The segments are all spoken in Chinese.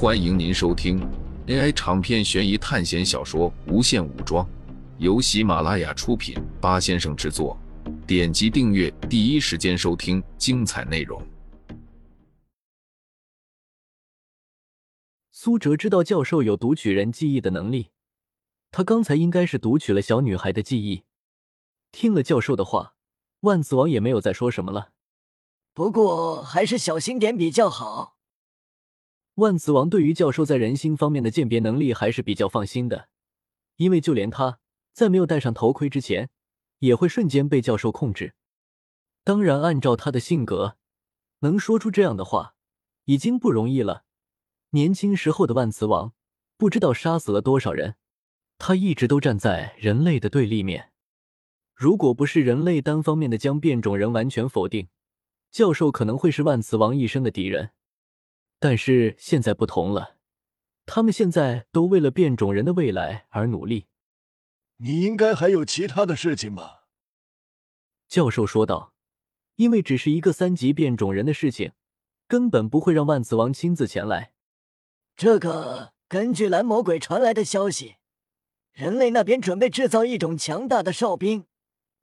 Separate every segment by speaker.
Speaker 1: 欢迎您收听 AI 长篇悬疑探险小说《无限武装》，由喜马拉雅出品，八先生制作。点击订阅，第一时间收听精彩内容。
Speaker 2: 苏哲知道教授有读取人记忆的能力，他刚才应该是读取了小女孩的记忆。听了教授的话，万磁王也没有再说什么了。
Speaker 3: 不过还是小心点比较好。
Speaker 2: 万磁王对于教授在人心方面的鉴别能力还是比较放心的，因为就连他在没有戴上头盔之前，也会瞬间被教授控制。当然，按照他的性格，能说出这样的话已经不容易了。年轻时候的万磁王不知道杀死了多少人，他一直都站在人类的对立面。如果不是人类单方面的将变种人完全否定，教授可能会是万磁王一生的敌人。但是现在不同了，他们现在都为了变种人的未来而努力。
Speaker 4: 你应该还有其他的事情吧？
Speaker 2: 教授说道。因为只是一个三级变种人的事情，根本不会让万磁王亲自前来。
Speaker 3: 这个，根据蓝魔鬼传来的消息，人类那边准备制造一种强大的哨兵，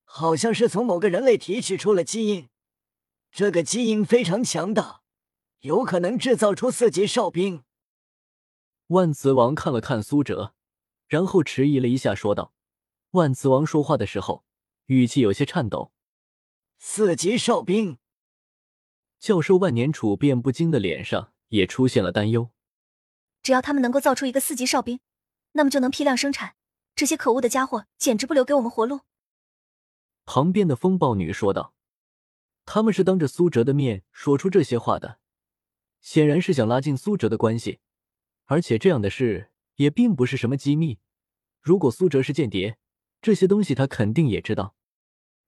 Speaker 3: 好像是从某个人类提取出了基因，这个基因非常强大。有可能制造出四级哨兵。
Speaker 2: 万磁王看了看苏哲，然后迟疑了一下，说道：“万磁王说话的时候，语气有些颤抖。
Speaker 3: 四级哨兵。”
Speaker 2: 教授万年处变不惊的脸上也出现了担忧。
Speaker 5: 只要他们能够造出一个四级哨兵，那么就能批量生产。这些可恶的家伙简直不留给我们活路。
Speaker 2: 旁边的风暴女说道：“他们是当着苏哲的面说出这些话的。”显然是想拉近苏哲的关系，而且这样的事也并不是什么机密。如果苏哲是间谍，这些东西他肯定也知道。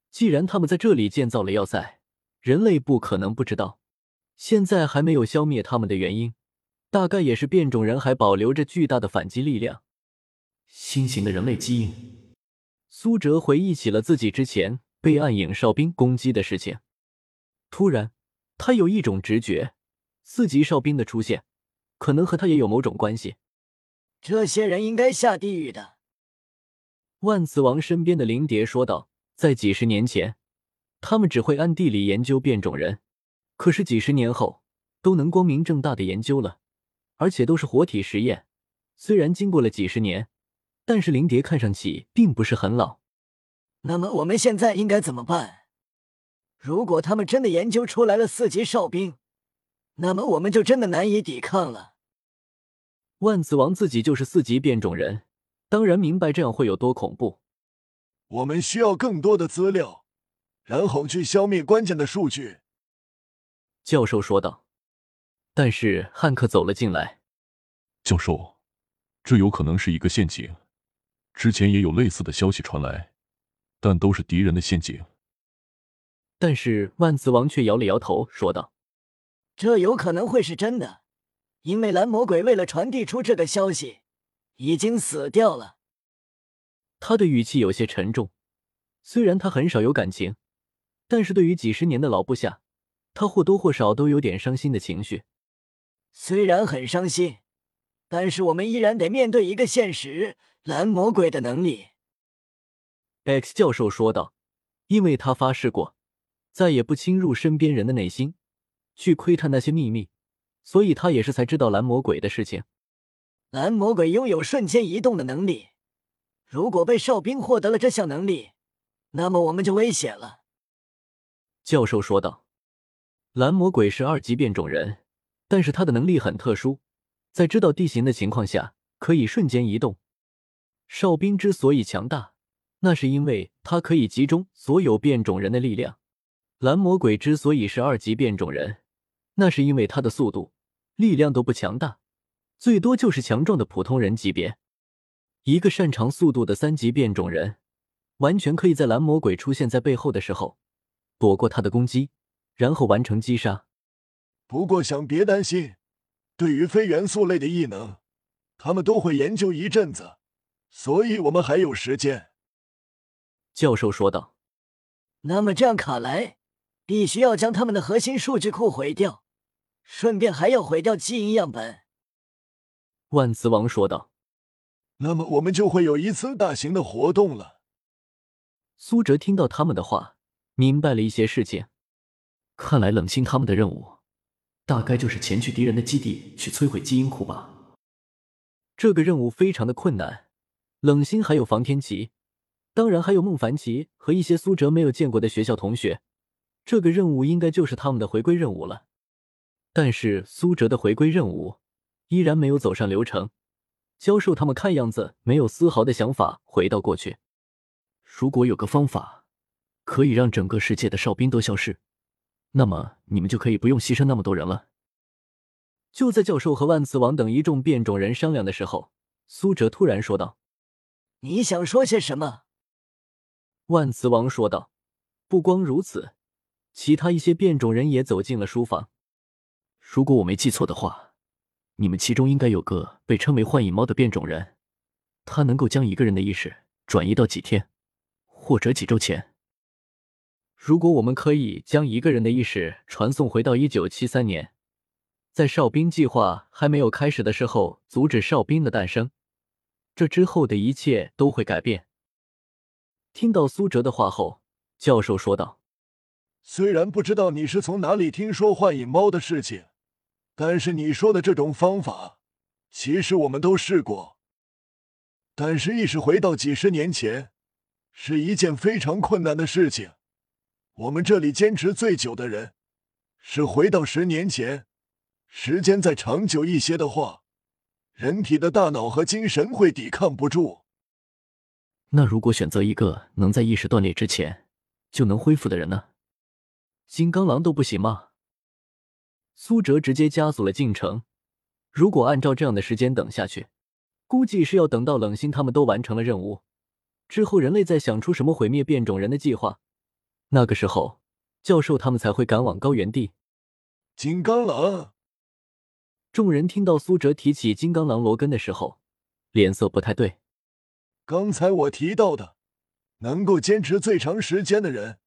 Speaker 2: 既然他们在这里建造了要塞，人类不可能不知道。现在还没有消灭他们的原因，大概也是变种人还保留着巨大的反击力量。
Speaker 6: 新型的人类基因。
Speaker 2: 苏哲回忆起了自己之前被暗影哨兵攻击的事情，突然，他有一种直觉。四级哨兵的出现，可能和他也有某种关系。
Speaker 3: 这些人应该下地狱的。
Speaker 2: 万磁王身边的灵蝶说道：“在几十年前，他们只会暗地里研究变种人，可是几十年后，都能光明正大的研究了，而且都是活体实验。虽然经过了几十年，但是灵蝶看上去并不是很老。
Speaker 3: 那么我们现在应该怎么办？如果他们真的研究出来了四级哨兵？”那么我们就真的难以抵抗了。
Speaker 2: 万磁王自己就是四级变种人，当然明白这样会有多恐怖。
Speaker 4: 我们需要更多的资料，然后去消灭关键的数据。
Speaker 2: 教授说道。但是汉克走了进来。
Speaker 7: 教授，这有可能是一个陷阱。之前也有类似的消息传来，但都是敌人的陷阱。
Speaker 2: 但是万磁王却摇了摇头，说道。
Speaker 3: 这有可能会是真的，因为蓝魔鬼为了传递出这个消息，已经死掉了。
Speaker 2: 他的语气有些沉重，虽然他很少有感情，但是对于几十年的老部下，他或多或少都有点伤心的情绪。
Speaker 3: 虽然很伤心，但是我们依然得面对一个现实：蓝魔鬼的能力。
Speaker 2: X 教授说道，因为他发誓过，再也不侵入身边人的内心。去窥探那些秘密，所以他也是才知道蓝魔鬼的事情。
Speaker 3: 蓝魔鬼拥有瞬间移动的能力，如果被哨兵获得了这项能力，那么我们就危险了。
Speaker 2: 教授说道：“蓝魔鬼是二级变种人，但是他的能力很特殊，在知道地形的情况下可以瞬间移动。哨兵之所以强大，那是因为他可以集中所有变种人的力量。蓝魔鬼之所以是二级变种人。”那是因为他的速度、力量都不强大，最多就是强壮的普通人级别。一个擅长速度的三级变种人，完全可以在蓝魔鬼出现在背后的时候，躲过他的攻击，然后完成击杀。
Speaker 4: 不过想别担心，对于非元素类的异能，他们都会研究一阵子，所以我们还有时间。
Speaker 2: 教授说道。
Speaker 3: 那么这样卡来，必须要将他们的核心数据库毁掉。顺便还要毁掉基因样本。
Speaker 2: 万磁王说道。
Speaker 3: 那么我们就会有一次大型的活动了。
Speaker 2: 苏哲听到他们的话，明白了一些事情。
Speaker 8: 看来冷心他们的任务，大概就是前去敌人的基地去摧毁基因库吧。
Speaker 2: 这个任务非常的困难。冷心还有房天琪，当然还有孟凡奇和一些苏哲没有见过的学校同学。这个任务应该就是他们的回归任务了。但是苏哲的回归任务依然没有走上流程。教授他们看样子没有丝毫的想法回到过去。
Speaker 8: 如果有个方法可以让整个世界的哨兵都消失，那么你们就可以不用牺牲那么多人了。
Speaker 2: 就在教授和万磁王等一众变种人商量的时候，苏哲突然说道：“
Speaker 9: 你想说些什么？”
Speaker 2: 万磁王说道：“不光如此，其他一些变种人也走进了书房。
Speaker 8: 如果我没记错的话，你们其中应该有个被称为幻影猫的变种人，他能够将一个人的意识转移到几天。”或者几周前，
Speaker 2: 如果我们可以将一个人的意识传送回到一九七三年，在哨兵计划还没有开始的时候阻止哨兵的诞生，这之后的一切都会改变。听到苏哲的话后，教授说道：“
Speaker 3: 虽然不知道你是从哪里听说幻影猫的事情，但是你说的这种方法，其实我们都试过。但是意识回到几十年前。”是一件非常困难的事情。我们这里坚持最久的人，是回到十年前。时间再长久一些的话，人体的大脑和精神会抵抗不住。
Speaker 8: 那如果选择一个能在意识断裂之前就能恢复的人呢？
Speaker 2: 金刚狼都不行吗？苏哲直接加速了进程。如果按照这样的时间等下去，估计是要等到冷心他们都完成了任务。之后，人类再想出什么毁灭变种人的计划，那个时候，教授他们才会赶往高原地。
Speaker 3: 金刚狼。
Speaker 2: 众人听到苏哲提起金刚狼罗根的时候，脸色不太对。
Speaker 3: 刚才我提到的，能够坚持最长时间的人，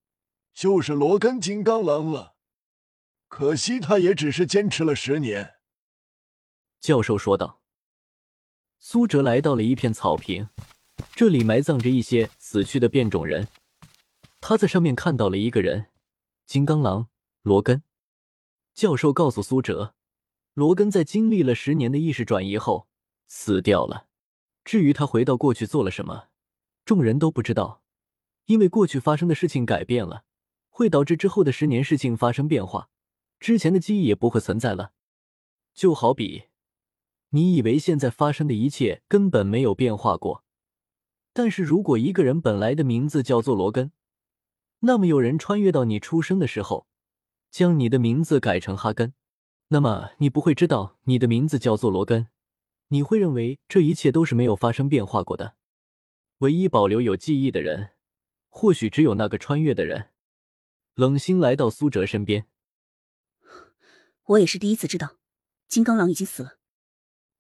Speaker 3: 就是罗根金刚狼了。可惜他也只是坚持了十年。
Speaker 2: 教授说道。苏哲来到了一片草坪。这里埋葬着一些死去的变种人，他在上面看到了一个人，金刚狼罗根。教授告诉苏哲，罗根在经历了十年的意识转移后死掉了。至于他回到过去做了什么，众人都不知道，因为过去发生的事情改变了，会导致之后的十年事情发生变化，之前的记忆也不会存在了。就好比，你以为现在发生的一切根本没有变化过。但是如果一个人本来的名字叫做罗根，那么有人穿越到你出生的时候，将你的名字改成哈根，那么你不会知道你的名字叫做罗根，你会认为这一切都是没有发生变化过的。唯一保留有记忆的人，或许只有那个穿越的人。冷心来到苏哲身边，
Speaker 5: 我也是第一次知道，金刚狼已经死了。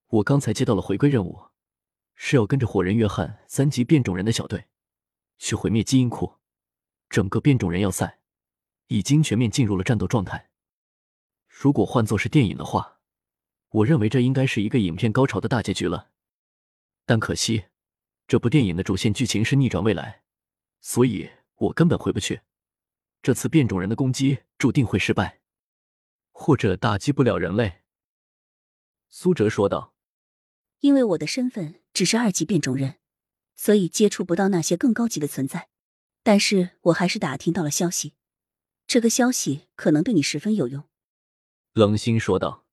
Speaker 8: 我刚才接到了回归任务。是要跟着火人约翰三级变种人的小队去毁灭基因库，整个变种人要塞已经全面进入了战斗状态。如果换作是电影的话，我认为这应该是一个影片高潮的大结局了。但可惜，这部电影的主线剧情是逆转未来，所以我根本回不去。这次变种人的攻击注定会失败，
Speaker 2: 或者打击不了人类。”苏哲说道。
Speaker 5: 因为我的身份只是二级变种人，所以接触不到那些更高级的存在。但是我还是打听到了消息，这个消息可能对你十分有用。”
Speaker 2: 冷心说道。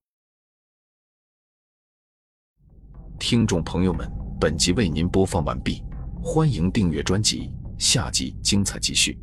Speaker 1: 听众朋友们，本集为您播放完毕，欢迎订阅专辑，下集精彩继续。